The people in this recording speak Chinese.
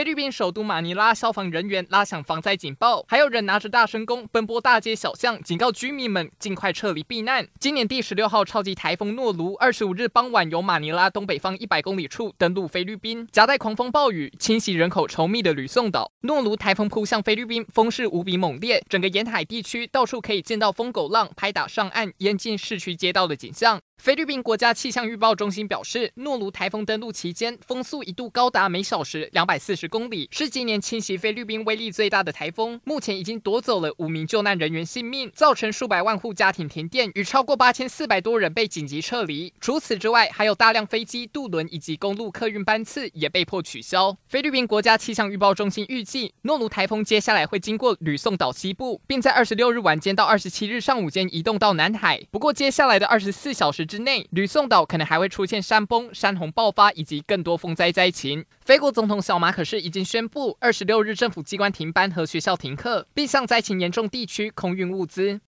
菲律宾首都马尼拉消防人员拉响防灾警报，还有人拿着大声公奔波大街小巷，警告居民们尽快撤离避难。今年第十六号超级台风诺卢，二十五日傍晚由马尼拉东北方一百公里处登陆菲律宾，夹带狂风暴雨侵袭人口稠密的吕宋岛。诺卢台风扑向菲律宾，风势无比猛烈，整个沿海地区到处可以见到疯狗浪拍打上岸，淹进市区街道的景象。菲律宾国家气象预报中心表示，诺卢台风登陆期间，风速一度高达每小时两百四十公里，是今年侵袭菲律宾威力最大的台风。目前已经夺走了五名救难人员性命，造成数百万户家庭停电，与超过八千四百多人被紧急撤离。除此之外，还有大量飞机、渡轮以及公路客运班次也被迫取消。菲律宾国家气象预报中心预计，诺卢台风接下来会经过吕宋岛西部，并在二十六日晚间到二十七日上午间移动到南海。不过，接下来的二十四小时之内，吕宋岛可能还会出现山崩、山洪爆发以及更多风灾灾情。菲国总统小马可是已经宣布，二十六日政府机关停班和学校停课，并向灾情严重地区空运物资。